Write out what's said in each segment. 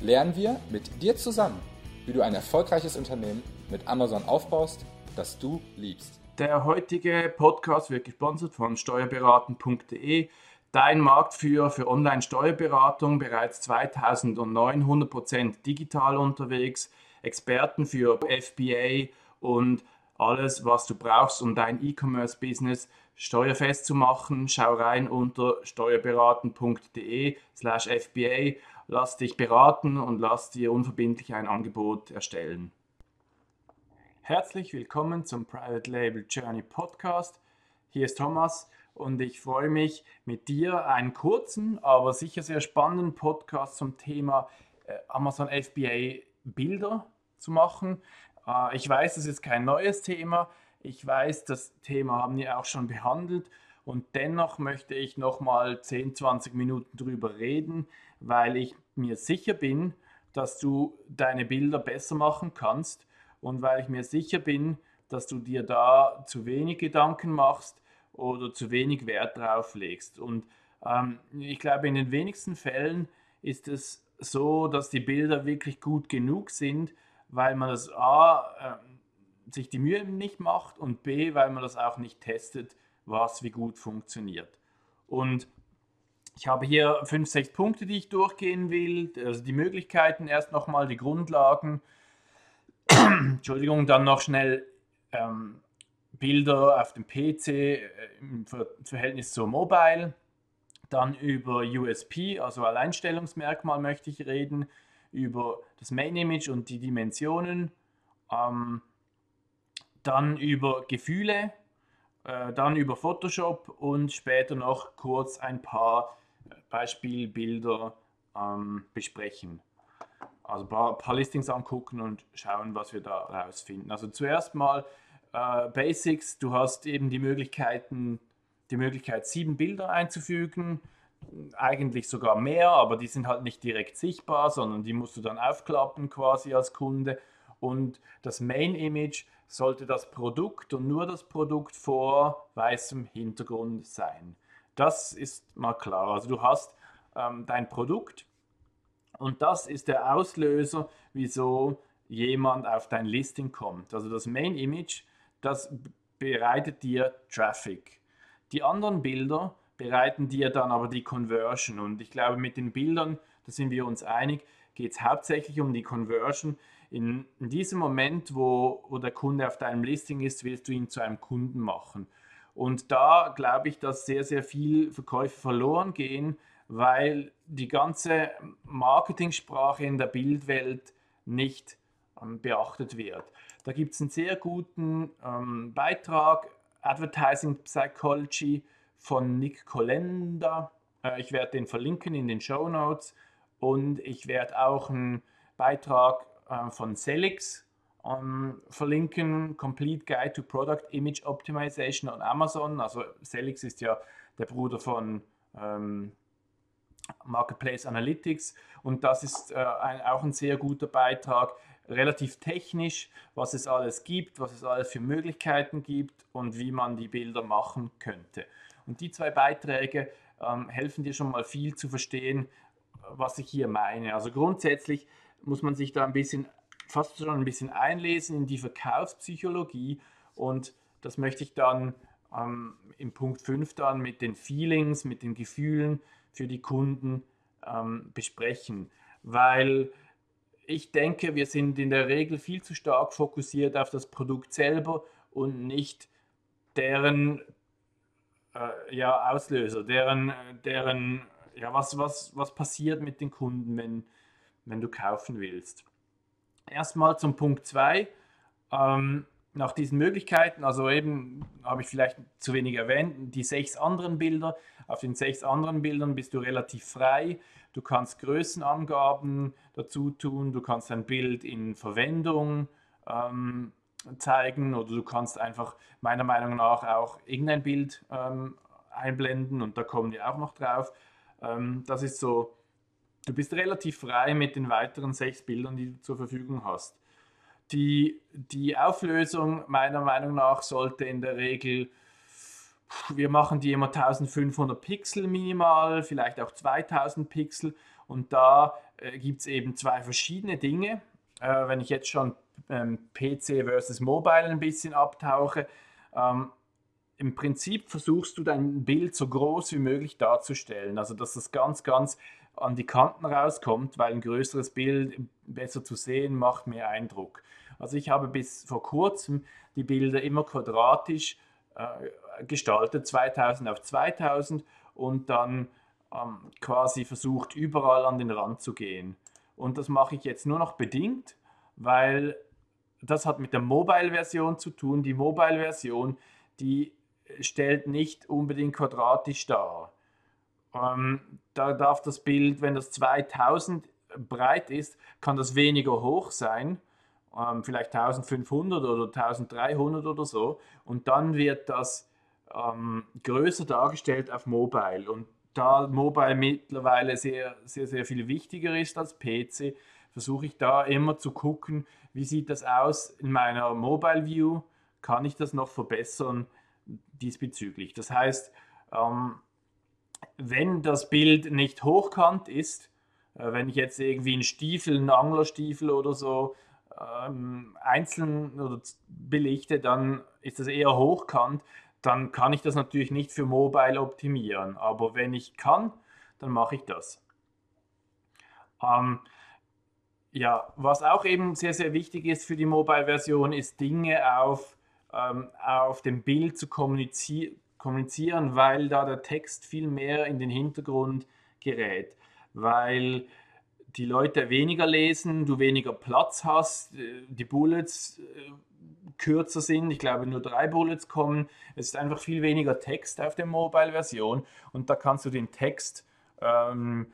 lernen wir mit dir zusammen, wie du ein erfolgreiches Unternehmen mit Amazon aufbaust, das du liebst. Der heutige Podcast wird gesponsert von steuerberaten.de, dein Marktführer für Online-Steuerberatung, bereits 2009 100% digital unterwegs, Experten für FBA und alles, was du brauchst, um dein E-Commerce-Business steuerfest zu machen. Schau rein unter steuerberaten.de slash FBA. Lass dich beraten und lass dir unverbindlich ein Angebot erstellen. Herzlich willkommen zum Private Label Journey Podcast. Hier ist Thomas und ich freue mich mit dir einen kurzen, aber sicher sehr spannenden Podcast zum Thema äh, Amazon FBA Bilder zu machen. Äh, ich weiß, das ist kein neues Thema. Ich weiß, das Thema haben wir auch schon behandelt und dennoch möchte ich noch mal 10, 20 Minuten drüber reden, weil ich mir sicher bin, dass du deine Bilder besser machen kannst und weil ich mir sicher bin, dass du dir da zu wenig Gedanken machst oder zu wenig Wert drauf legst. Und ähm, ich glaube, in den wenigsten Fällen ist es so, dass die Bilder wirklich gut genug sind, weil man das A, äh, sich die Mühe nicht macht und B, weil man das auch nicht testet, was wie gut funktioniert. Und ich habe hier fünf, sechs Punkte, die ich durchgehen will. Also die Möglichkeiten, erst nochmal die Grundlagen. Entschuldigung, dann noch schnell ähm, Bilder auf dem PC äh, im Ver Verhältnis zur Mobile. Dann über USP, also Alleinstellungsmerkmal möchte ich reden, über das Main Image und die Dimensionen. Ähm, dann über Gefühle, äh, dann über Photoshop und später noch kurz ein paar Beispielbilder ähm, besprechen. Also ein paar, paar, Listings angucken und schauen, was wir da rausfinden. Also zuerst mal äh, Basics. Du hast eben die Möglichkeiten, die Möglichkeit, sieben Bilder einzufügen. Eigentlich sogar mehr, aber die sind halt nicht direkt sichtbar, sondern die musst du dann aufklappen quasi als Kunde. Und das Main Image sollte das Produkt und nur das Produkt vor weißem Hintergrund sein. Das ist mal klar. Also du hast ähm, dein Produkt und das ist der Auslöser, wieso jemand auf dein Listing kommt. Also das Main Image, das bereitet dir Traffic. Die anderen Bilder bereiten dir dann aber die Conversion. Und ich glaube, mit den Bildern, da sind wir uns einig, geht es hauptsächlich um die Conversion. In, in diesem Moment, wo, wo der Kunde auf deinem Listing ist, willst du ihn zu einem Kunden machen. Und da glaube ich, dass sehr, sehr viel Verkäufe verloren gehen, weil die ganze Marketingsprache in der Bildwelt nicht ähm, beachtet wird. Da gibt es einen sehr guten ähm, Beitrag, Advertising Psychology von Nick Kolenda. Äh, ich werde den verlinken in den Show Notes und ich werde auch einen Beitrag äh, von Celix um, verlinken, Complete Guide to Product Image Optimization on Amazon. Also Celix ist ja der Bruder von ähm, Marketplace Analytics und das ist äh, ein, auch ein sehr guter Beitrag, relativ technisch, was es alles gibt, was es alles für Möglichkeiten gibt und wie man die Bilder machen könnte. Und die zwei Beiträge ähm, helfen dir schon mal viel zu verstehen, was ich hier meine. Also grundsätzlich muss man sich da ein bisschen fast schon ein bisschen einlesen in die Verkaufspsychologie. Und das möchte ich dann ähm, im Punkt 5 dann mit den Feelings, mit den Gefühlen für die Kunden ähm, besprechen, weil ich denke, wir sind in der Regel viel zu stark fokussiert auf das Produkt selber und nicht deren äh, ja, Auslöser, deren, deren ja, was, was, was passiert mit den Kunden, wenn, wenn du kaufen willst erstmal zum Punkt 2. Ähm, nach diesen Möglichkeiten, also eben habe ich vielleicht zu wenig erwähnt, die sechs anderen Bilder. Auf den sechs anderen Bildern bist du relativ frei. Du kannst Größenangaben dazu tun, du kannst ein Bild in Verwendung ähm, zeigen oder du kannst einfach meiner Meinung nach auch irgendein Bild ähm, einblenden und da kommen wir auch noch drauf. Ähm, das ist so, du bist relativ frei mit den weiteren sechs Bildern, die du zur Verfügung hast. Die, die Auflösung meiner Meinung nach sollte in der Regel, wir machen die immer 1500 Pixel minimal, vielleicht auch 2000 Pixel und da äh, gibt es eben zwei verschiedene Dinge. Äh, wenn ich jetzt schon ähm, PC versus Mobile ein bisschen abtauche, ähm, im Prinzip versuchst du dein Bild so groß wie möglich darzustellen. Also dass das ganz, ganz an die Kanten rauskommt, weil ein größeres Bild besser zu sehen macht mehr Eindruck. Also ich habe bis vor kurzem die Bilder immer quadratisch äh, gestaltet, 2000 auf 2000 und dann ähm, quasi versucht überall an den Rand zu gehen. Und das mache ich jetzt nur noch bedingt, weil das hat mit der Mobile-Version zu tun. Die Mobile-Version, die stellt nicht unbedingt quadratisch dar. Ähm, da darf das Bild, wenn das 2000 breit ist, kann das weniger hoch sein, ähm, vielleicht 1500 oder 1300 oder so. Und dann wird das ähm, größer dargestellt auf Mobile. Und da Mobile mittlerweile sehr, sehr, sehr viel wichtiger ist als PC, versuche ich da immer zu gucken, wie sieht das aus in meiner Mobile View, kann ich das noch verbessern diesbezüglich. Das heißt, ähm, wenn das Bild nicht hochkant ist, äh, wenn ich jetzt irgendwie einen Stiefel, einen Anglerstiefel oder so ähm, einzeln oder belichte, dann ist das eher hochkant. Dann kann ich das natürlich nicht für Mobile optimieren. Aber wenn ich kann, dann mache ich das. Ähm, ja, was auch eben sehr, sehr wichtig ist für die Mobile-Version, ist Dinge auf, ähm, auf dem Bild zu kommunizieren kommunizieren, weil da der Text viel mehr in den Hintergrund gerät, weil die Leute weniger lesen, du weniger Platz hast, äh, die Bullets äh, kürzer sind, ich glaube nur drei Bullets kommen, es ist einfach viel weniger Text auf der Mobile-Version. Und da kannst du den Text, ähm,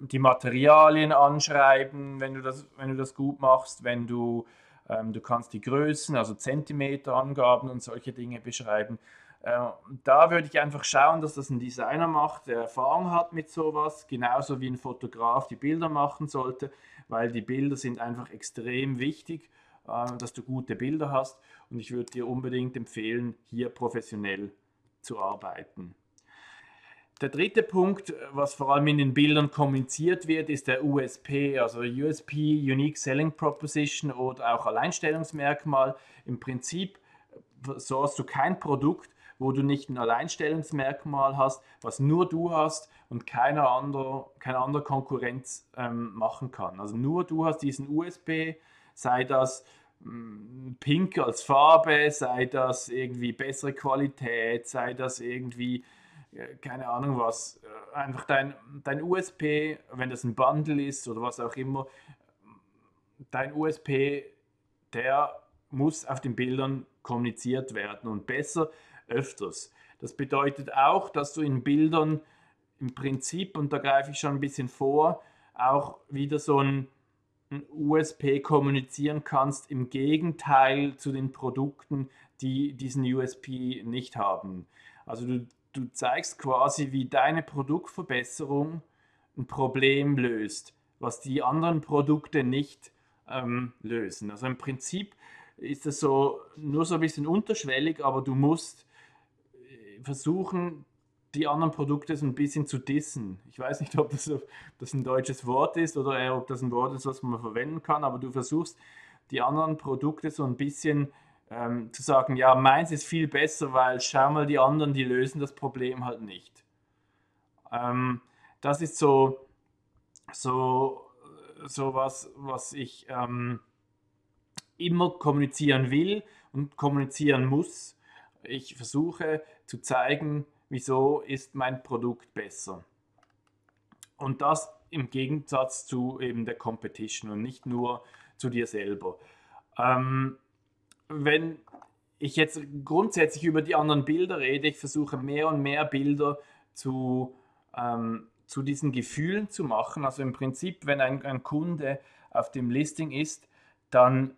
die Materialien anschreiben, wenn du das, wenn du das gut machst, wenn du, ähm, du kannst die Größen, also Zentimeterangaben und solche Dinge beschreiben. Äh, da würde ich einfach schauen, dass das ein Designer macht, der Erfahrung hat mit sowas, genauso wie ein Fotograf die Bilder machen sollte, weil die Bilder sind einfach extrem wichtig, äh, dass du gute Bilder hast und ich würde dir unbedingt empfehlen, hier professionell zu arbeiten. Der dritte Punkt, was vor allem in den Bildern kommuniziert wird, ist der USP, also USP, Unique Selling Proposition oder auch Alleinstellungsmerkmal. Im Prinzip sourst du kein Produkt, wo du nicht ein Alleinstellungsmerkmal hast, was nur du hast und keiner andere, keine andere Konkurrenz ähm, machen kann. Also nur du hast diesen USB, sei das mm, Pink als Farbe, sei das irgendwie bessere Qualität, sei das irgendwie, äh, keine Ahnung was, äh, einfach dein, dein USP, wenn das ein Bundle ist oder was auch immer, dein USP, der muss auf den Bildern kommuniziert werden und besser öfters. Das bedeutet auch, dass du in Bildern im Prinzip, und da greife ich schon ein bisschen vor, auch wieder so ein, ein USP kommunizieren kannst, im Gegenteil zu den Produkten, die diesen USP nicht haben. Also du, du zeigst quasi, wie deine Produktverbesserung ein Problem löst, was die anderen Produkte nicht ähm, lösen. Also im Prinzip ist das so nur so ein bisschen unterschwellig, aber du musst versuchen, die anderen Produkte so ein bisschen zu dissen. Ich weiß nicht, ob das, ob das ein deutsches Wort ist oder ob das ein Wort ist, was man verwenden kann, aber du versuchst, die anderen Produkte so ein bisschen ähm, zu sagen, ja, meins ist viel besser, weil schau mal, die anderen, die lösen das Problem halt nicht. Ähm, das ist so, so, so was, was ich ähm, immer kommunizieren will und kommunizieren muss ich versuche zu zeigen, wieso ist mein Produkt besser. Und das im Gegensatz zu eben der Competition und nicht nur zu dir selber. Ähm, wenn ich jetzt grundsätzlich über die anderen Bilder rede, ich versuche mehr und mehr Bilder zu, ähm, zu diesen Gefühlen zu machen. Also im Prinzip, wenn ein, ein Kunde auf dem Listing ist, dann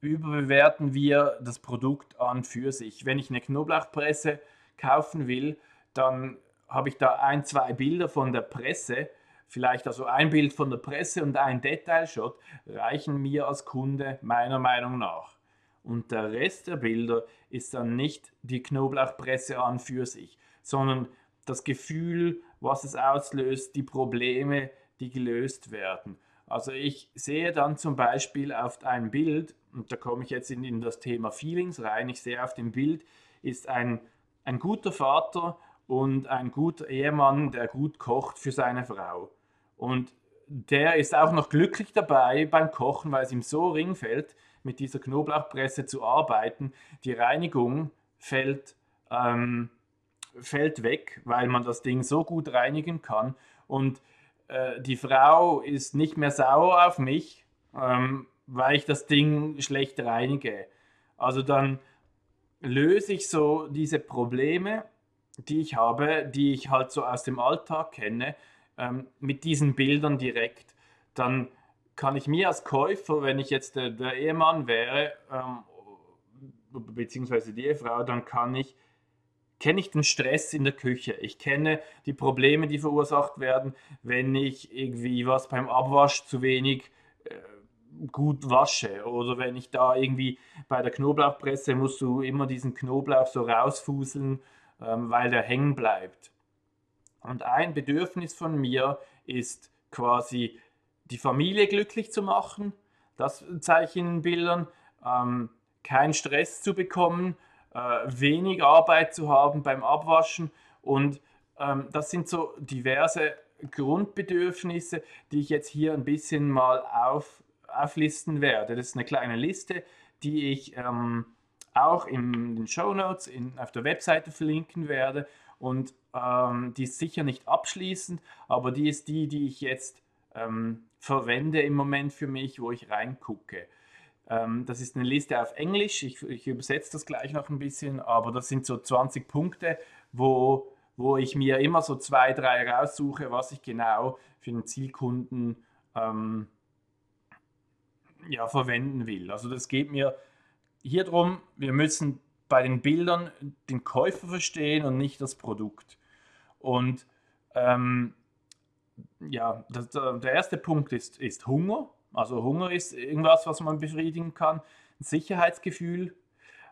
überbewerten wir das Produkt an für sich. Wenn ich eine Knoblauchpresse kaufen will, dann habe ich da ein, zwei Bilder von der Presse, vielleicht also ein Bild von der Presse und ein Detailshot, reichen mir als Kunde meiner Meinung nach. Und der Rest der Bilder ist dann nicht die Knoblauchpresse an für sich, sondern das Gefühl, was es auslöst, die Probleme, die gelöst werden. Also ich sehe dann zum Beispiel auf ein Bild, und da komme ich jetzt in, in das Thema Feelings rein, ich sehe auf dem Bild, ist ein, ein guter Vater und ein guter Ehemann, der gut kocht für seine Frau. Und der ist auch noch glücklich dabei beim Kochen, weil es ihm so ringfällt, mit dieser Knoblauchpresse zu arbeiten. Die Reinigung fällt ähm, fällt weg, weil man das Ding so gut reinigen kann. Und äh, die Frau ist nicht mehr sauer auf mich, ähm, weil ich das Ding schlecht reinige. Also dann löse ich so diese Probleme, die ich habe, die ich halt so aus dem Alltag kenne, ähm, mit diesen Bildern direkt. Dann kann ich mir als Käufer, wenn ich jetzt der, der Ehemann wäre, ähm, beziehungsweise die Ehefrau, dann kann ich kenne ich den Stress in der Küche. Ich kenne die Probleme, die verursacht werden, wenn ich irgendwie was beim Abwasch zu wenig äh, gut wasche oder wenn ich da irgendwie bei der Knoblauchpresse musst du immer diesen Knoblauch so rausfuseln, ähm, weil der hängen bleibt. Und ein Bedürfnis von mir ist quasi die Familie glücklich zu machen, das zeige ich in Bildern, ähm, keinen Stress zu bekommen, äh, wenig Arbeit zu haben beim Abwaschen. Und ähm, das sind so diverse Grundbedürfnisse, die ich jetzt hier ein bisschen mal auf, auflisten werde. Das ist eine kleine Liste, die ich ähm, auch in den Show Notes auf der Webseite verlinken werde. Und ähm, die ist sicher nicht abschließend, aber die ist die, die ich jetzt ähm, verwende im Moment für mich, wo ich reingucke. Ähm, das ist eine Liste auf Englisch. Ich, ich übersetze das gleich noch ein bisschen, aber das sind so 20 Punkte, wo, wo ich mir immer so zwei, drei raussuche, was ich genau für den Zielkunden ähm, ja, verwenden will. Also das geht mir hier darum, wir müssen bei den Bildern den Käufer verstehen und nicht das Produkt. Und ähm, ja, das, der erste Punkt ist, ist Hunger. Also Hunger ist irgendwas, was man befriedigen kann. Ein Sicherheitsgefühl,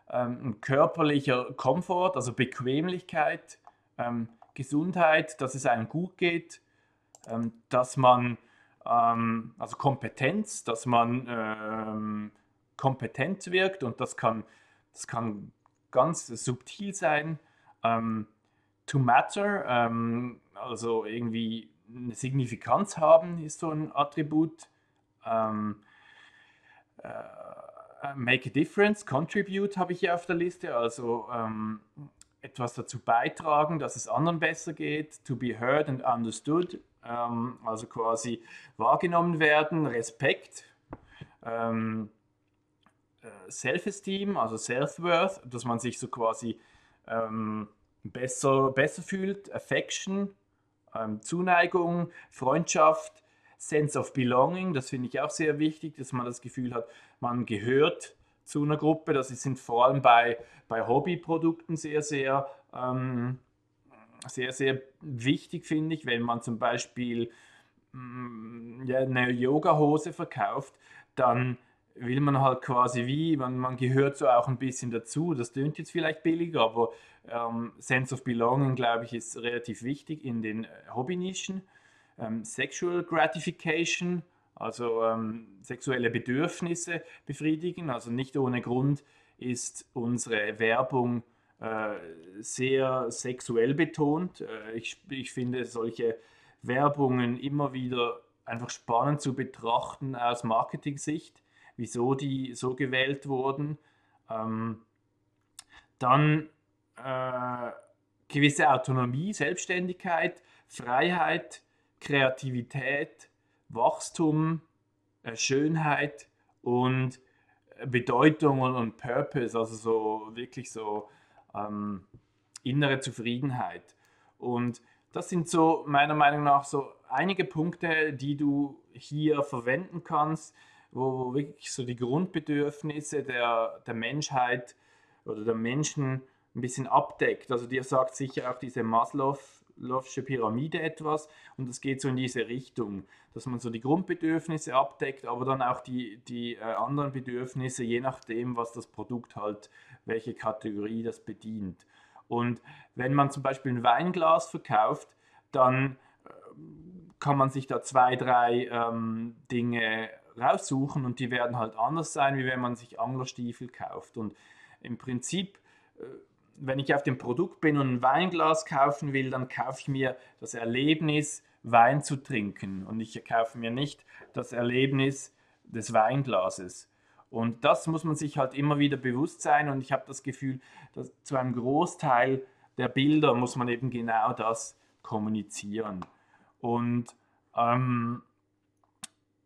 ähm, ein körperlicher Komfort, also Bequemlichkeit, ähm, Gesundheit, dass es einem gut geht, ähm, dass man, ähm, also Kompetenz, dass man ähm, kompetent wirkt und das kann, das kann ganz subtil sein. Ähm, to matter, also irgendwie eine Signifikanz haben, ist so ein Attribut. Ähm, äh, make a difference, contribute habe ich hier auf der Liste, also ähm, etwas dazu beitragen, dass es anderen besser geht, to be heard and understood, ähm, also quasi wahrgenommen werden, Respekt, ähm, äh, Self-Esteem, also Self-Worth, dass man sich so quasi ähm, besser, besser fühlt, Affection, ähm, Zuneigung, Freundschaft, Sense of Belonging, das finde ich auch sehr wichtig, dass man das Gefühl hat, man gehört zu einer Gruppe. Das sind vor allem bei, bei Hobbyprodukten sehr, sehr, ähm, sehr, sehr wichtig, finde ich, wenn man zum Beispiel mm, ja, eine Yoga-Hose verkauft, dann will man halt quasi wie, man, man gehört so auch ein bisschen dazu. Das tönt jetzt vielleicht billig, aber ähm, Sense of Belonging, glaube ich, ist relativ wichtig in den äh, Hobbynischen ähm, Sexual Gratification, also ähm, sexuelle Bedürfnisse befriedigen. Also nicht ohne Grund ist unsere Werbung sehr sexuell betont. Äh, ich, ich finde solche Werbungen immer wieder einfach spannend zu betrachten aus Marketing-Sicht, wieso die so gewählt wurden. Ähm, dann äh, gewisse Autonomie, Selbstständigkeit, Freiheit, Kreativität, Wachstum, äh, Schönheit und äh, Bedeutung und, Purpose, also so wirklich so ähm, innere Zufriedenheit. Und das sind so meiner Meinung nach so einige Punkte, die du hier verwenden kannst, wo wirklich so die Grundbedürfnisse der, der Menschheit oder der Menschen ein bisschen abdeckt. Also dir sagt sicher auch diese Maslow'sche Pyramide etwas und es geht so in diese Richtung, dass man so die Grundbedürfnisse abdeckt, aber dann auch die, die äh, anderen Bedürfnisse, je nachdem, was das Produkt halt, welche Kategorie das bedient. Und wenn man zum Beispiel ein Weinglas verkauft, dann äh, kann man sich da zwei, drei ähm, Dinge raussuchen und die werden halt anders sein, wie wenn man sich Anglerstiefel kauft. Und im Prinzip, äh, wenn ich auf dem Produkt bin und ein Weinglas kaufen will, dann kaufe ich mir das Erlebnis, Wein zu trinken. Und ich kaufe mir nicht das Erlebnis des Weinglases. Und das muss man sich halt immer wieder bewusst sein. Und ich habe das Gefühl, dass zu einem Großteil der Bilder muss man eben genau das kommunizieren. Und ähm,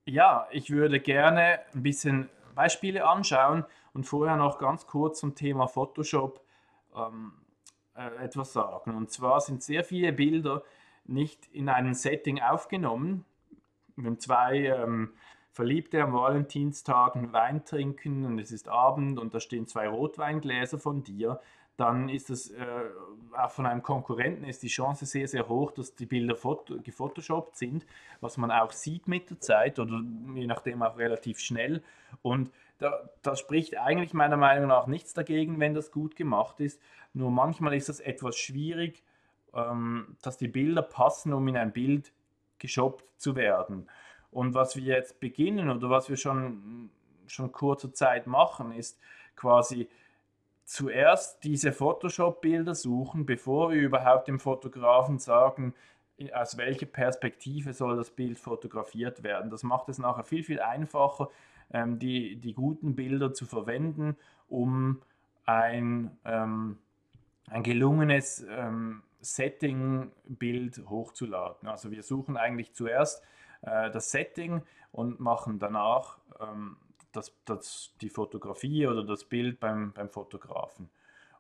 ja, ich würde gerne ein bisschen Beispiele anschauen und vorher noch ganz kurz zum Thema Photoshop ähm, äh, etwas sagen. Und zwar sind sehr viele Bilder nicht in einem Setting aufgenommen. Wenn zwei ähm, Verliebte am Valentinstag einen Wein trinken und es ist Abend und da stehen zwei Rotweingläser von dir, dann ist es äh, auch von einem Konkurrenten ist die Chance sehr, sehr hoch, dass die Bilder foto gefotoshoppt sind, was man auch sieht mit der Zeit oder je nachdem auch relativ schnell. Und da, da spricht eigentlich meiner Meinung nach nichts dagegen, wenn das gut gemacht ist. Nur manchmal ist es etwas schwierig, ähm, dass die Bilder passen, um in ein Bild geshoppt zu werden. Und was wir jetzt beginnen oder was wir schon, schon kurze Zeit machen, ist quasi zuerst diese Photoshop-Bilder suchen, bevor wir überhaupt dem Fotografen sagen, aus welcher Perspektive soll das Bild fotografiert werden. Das macht es nachher viel, viel einfacher, ähm, die, die guten Bilder zu verwenden, um ein, ähm, ein gelungenes ähm, Setting-Bild hochzuladen. Also wir suchen eigentlich zuerst äh, das Setting und machen danach ähm, das, das, die Fotografie oder das Bild beim, beim Fotografen.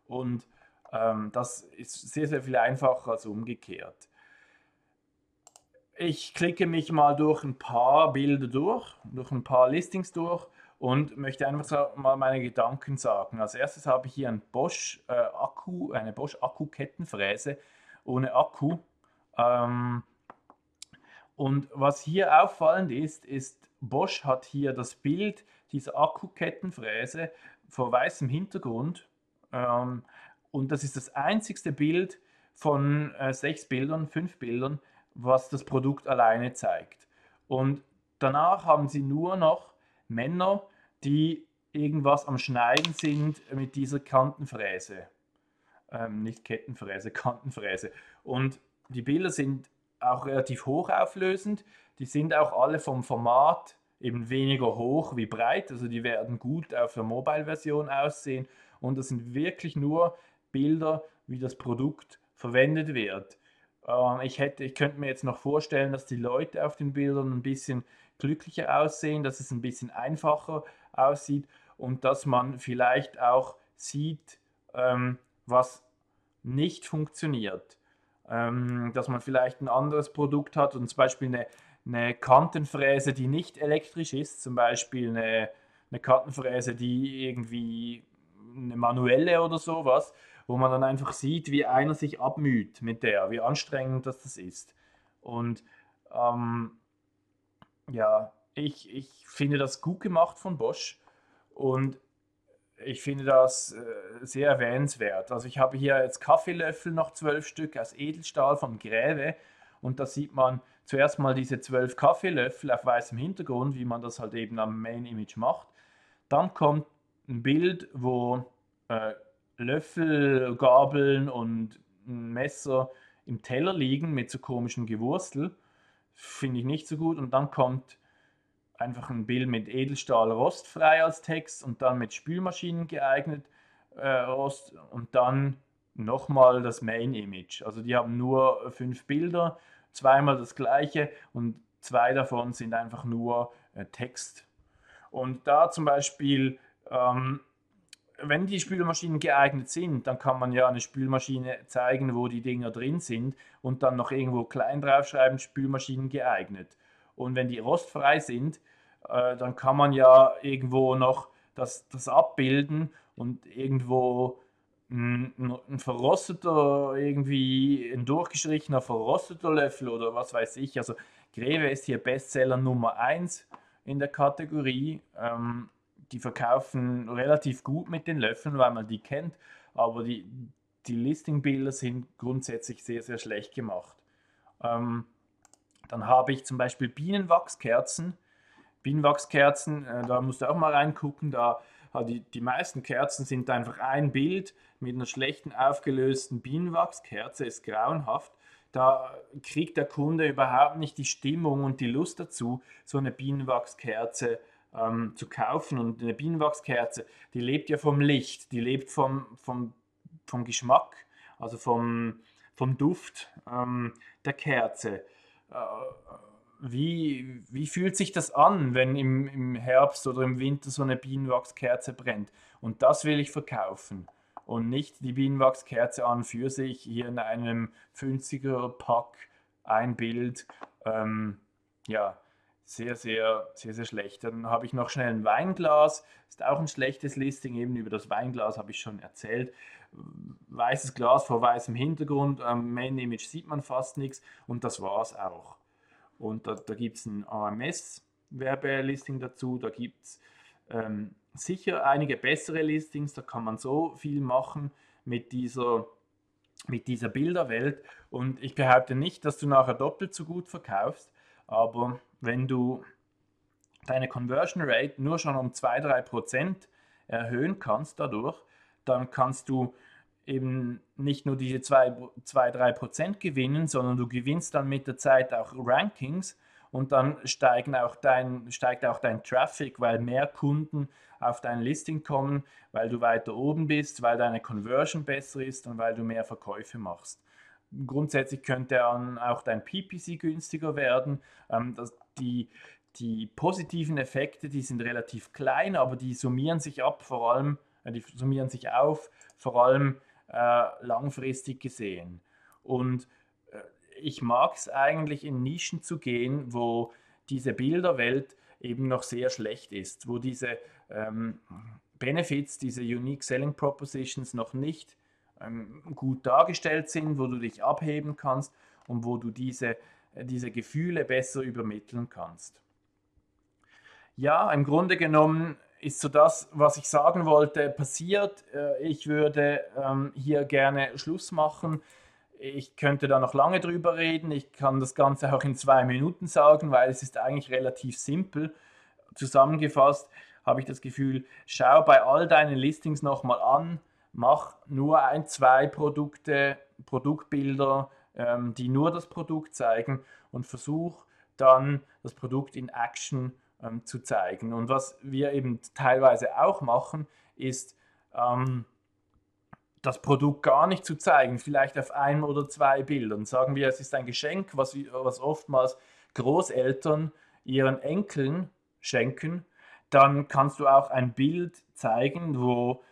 Und ähm, das ist sehr, sehr viel einfacher als umgekehrt. Ich klicke mich mal durch ein paar Bilder durch, durch ein paar Listings durch und möchte einfach mal meine Gedanken sagen. Als erstes habe ich hier ein Bosch äh, Akku, eine Bosch Akku-Kettenfräse ohne Akku. Ähm, und was hier auffallend ist, ist, Bosch hat hier das Bild dieser Akkukettenfräse vor weißem Hintergrund. Ähm, und das ist das einzigste Bild von äh, sechs Bildern, fünf Bildern, was das Produkt alleine zeigt. Und danach haben sie nur noch Männer, die irgendwas am Schneiden sind mit dieser Kantenfräse. Ähm, nicht Kettenfräse, Kantenfräse. Und die Bilder sind auch relativ hochauflösend. Die sind auch alle vom Format eben weniger hoch wie breit. Also die werden gut auf der Mobile-Version aussehen. Und das sind wirklich nur Bilder, wie das Produkt verwendet wird. Ähm, ich, hätte, ich könnte mir jetzt noch vorstellen, dass die Leute auf den Bildern ein bisschen glücklicher aussehen, dass es ein bisschen einfacher aussieht und dass man vielleicht auch sieht, ähm, was nicht funktioniert. Ähm, dass man vielleicht ein anderes Produkt hat und zum Beispiel eine eine Kantenfräse, die nicht elektrisch ist, zum Beispiel eine, eine Kantenfräse, die irgendwie eine manuelle oder sowas, wo man dann einfach sieht, wie einer sich abmüht mit der, wie anstrengend das, das ist. Und ähm, ja, ich, ich finde das gut gemacht von Bosch und ich finde das äh, sehr erwähnenswert. Also ich habe hier jetzt Kaffeelöffel noch zwölf Stück aus Edelstahl von Gräve und da sieht man zuerst mal diese zwölf Kaffeelöffel auf weißem Hintergrund, wie man das halt eben am Main Image macht. Dann kommt ein Bild, wo äh, Löffel, Gabeln und ein Messer im Teller liegen mit so komischem Gewurstel. Finde ich nicht so gut. Und dann kommt einfach ein Bild mit Edelstahl rostfrei als Text und dann mit Spülmaschinen geeignet äh, Rost und dann nochmal das Main Image. Also die haben nur fünf Bilder zweimal das gleiche und zwei davon sind einfach nur äh, Text. Und da zum Beispiel ähm, wenn die Spülmaschinen geeignet sind, dann kann man ja eine Spülmaschine zeigen, wo die Dinger drin sind und dann noch irgendwo klein draufschreiben, Spülmaschinen geeignet. Und wenn die rostfrei sind, äh, dann kann man ja irgendwo noch das, das abbilden und irgendwo ein, ein verrosteter, irgendwie ein durchgestrichener verrosteter Löffel oder was weiß ich. Also Greve ist hier Bestseller Nummer 1 in der Kategorie. Ähm, die verkaufen relativ gut mit den Löffeln, weil man die kennt, aber die, die Listingbilder sind grundsätzlich sehr, sehr schlecht gemacht. Ähm, dann habe ich zum Beispiel Bienenwachskerzen. Bienenwachskerzen, äh, da musst du auch mal reingucken, da die, die meisten Kerzen sind einfach ein Bild mit einer schlechten aufgelösten Bienenwachskerze, ist grauenhaft. Da kriegt der Kunde überhaupt nicht die Stimmung und die Lust dazu, so eine Bienenwachskerze ähm, zu kaufen. Und eine Bienenwachskerze, die lebt ja vom Licht, die lebt vom, vom, vom Geschmack, also vom, vom Duft ähm, der Kerze. Äh, wie, wie fühlt sich das an, wenn im, im Herbst oder im Winter so eine Bienenwachskerze brennt? Und das will ich verkaufen. Und nicht die Bienenwachskerze an für sich hier in einem 50er Pack ein Bild. Ähm, ja, sehr, sehr, sehr, sehr schlecht. Dann habe ich noch schnell ein Weinglas. Ist auch ein schlechtes Listing. Eben über das Weinglas habe ich schon erzählt. Weißes Glas vor weißem Hintergrund. Am Main Image sieht man fast nichts. Und das war es auch. Und da, da gibt es ein AMS-Werbelisting dazu. Da gibt es ähm, sicher einige bessere Listings. Da kann man so viel machen mit dieser mit dieser Bilderwelt und ich behaupte nicht, dass du nachher doppelt so gut verkaufst, aber wenn du deine Conversion Rate nur schon um 2-3% erhöhen kannst dadurch, dann kannst du eben nicht nur diese 2-3% gewinnen, sondern du gewinnst dann mit der Zeit auch Rankings und dann steigen auch dein, steigt auch dein Traffic, weil mehr Kunden auf dein Listing kommen, weil du weiter oben bist, weil deine Conversion besser ist und weil du mehr Verkäufe machst. Grundsätzlich könnte dann auch dein PPC günstiger werden. Ähm, das, die, die positiven Effekte, die sind relativ klein, aber die summieren sich ab, vor allem, äh, die summieren sich auf, vor allem äh, langfristig gesehen. Und äh, ich mag es eigentlich in Nischen zu gehen, wo diese Bilderwelt eben noch sehr schlecht ist, wo diese ähm, Benefits, diese Unique Selling Propositions noch nicht ähm, gut dargestellt sind, wo du dich abheben kannst und wo du diese, äh, diese Gefühle besser übermitteln kannst. Ja, im Grunde genommen ist so das, was ich sagen wollte, passiert. Äh, ich würde ähm, hier gerne Schluss machen. Ich könnte da noch lange drüber reden. Ich kann das Ganze auch in zwei Minuten sagen, weil es ist eigentlich relativ simpel. Zusammengefasst habe ich das Gefühl, schau bei all deinen Listings nochmal an, mach nur ein, zwei Produkte, Produktbilder, ähm, die nur das Produkt zeigen und versuch dann das Produkt in Action ähm, zu zeigen. Und was wir eben teilweise auch machen, ist ähm, das Produkt gar nicht zu zeigen, vielleicht auf einem oder zwei Bildern. Sagen wir, es ist ein Geschenk, was, was oftmals Großeltern ihren Enkeln schenken, dann kannst du auch ein Bild zeigen, wo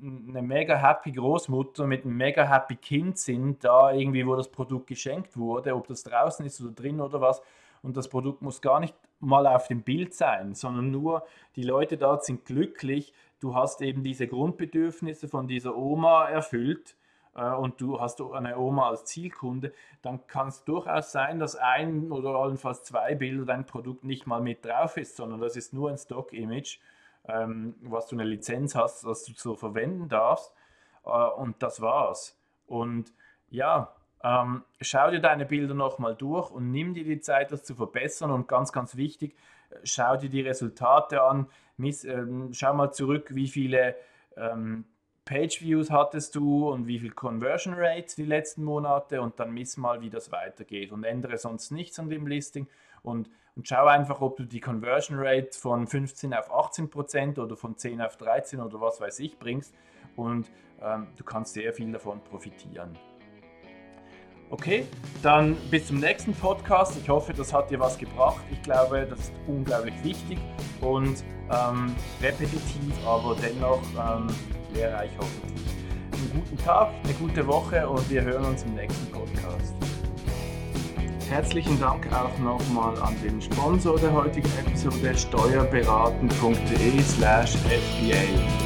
eine mega happy Großmutter mit einem mega happy Kind sind, da irgendwie, wo das Produkt geschenkt wurde, ob das draußen ist oder drin oder was. Und das Produkt muss gar nicht mal auf dem Bild sein, sondern nur die Leute dort sind glücklich. Du hast eben diese Grundbedürfnisse von dieser Oma erfüllt äh, und du hast eine Oma als Zielkunde, dann kann es durchaus sein, dass ein oder allenfalls zwei Bilder dein Produkt nicht mal mit drauf ist, sondern das ist nur ein Stock-Image ähm, was du eine Lizenz hast, was du so verwenden darfst. Äh, und das war's. Und ja, ähm, schau dir deine Bilder nochmal durch und nimm dir die Zeit, das zu verbessern. Und ganz, ganz wichtig, schau dir die Resultate an. Miss, ähm, schau mal zurück, wie viele ähm, Page Views hattest du und wie viel Conversion Rates die letzten Monate und dann miss mal, wie das weitergeht und ändere sonst nichts an dem Listing und, und schau einfach, ob du die Conversion Rate von 15 auf 18 Prozent oder von 10 auf 13 oder was weiß ich bringst und ähm, du kannst sehr viel davon profitieren. Okay, dann bis zum nächsten Podcast. Ich hoffe, das hat dir was gebracht. Ich glaube, das ist unglaublich wichtig und ähm, repetitiv, aber dennoch ähm, lehrreich hoffentlich. Einen guten Tag, eine gute Woche und wir hören uns im nächsten Podcast. Herzlichen Dank auch nochmal an den Sponsor der heutigen Episode steuerberaten.de slash FBA.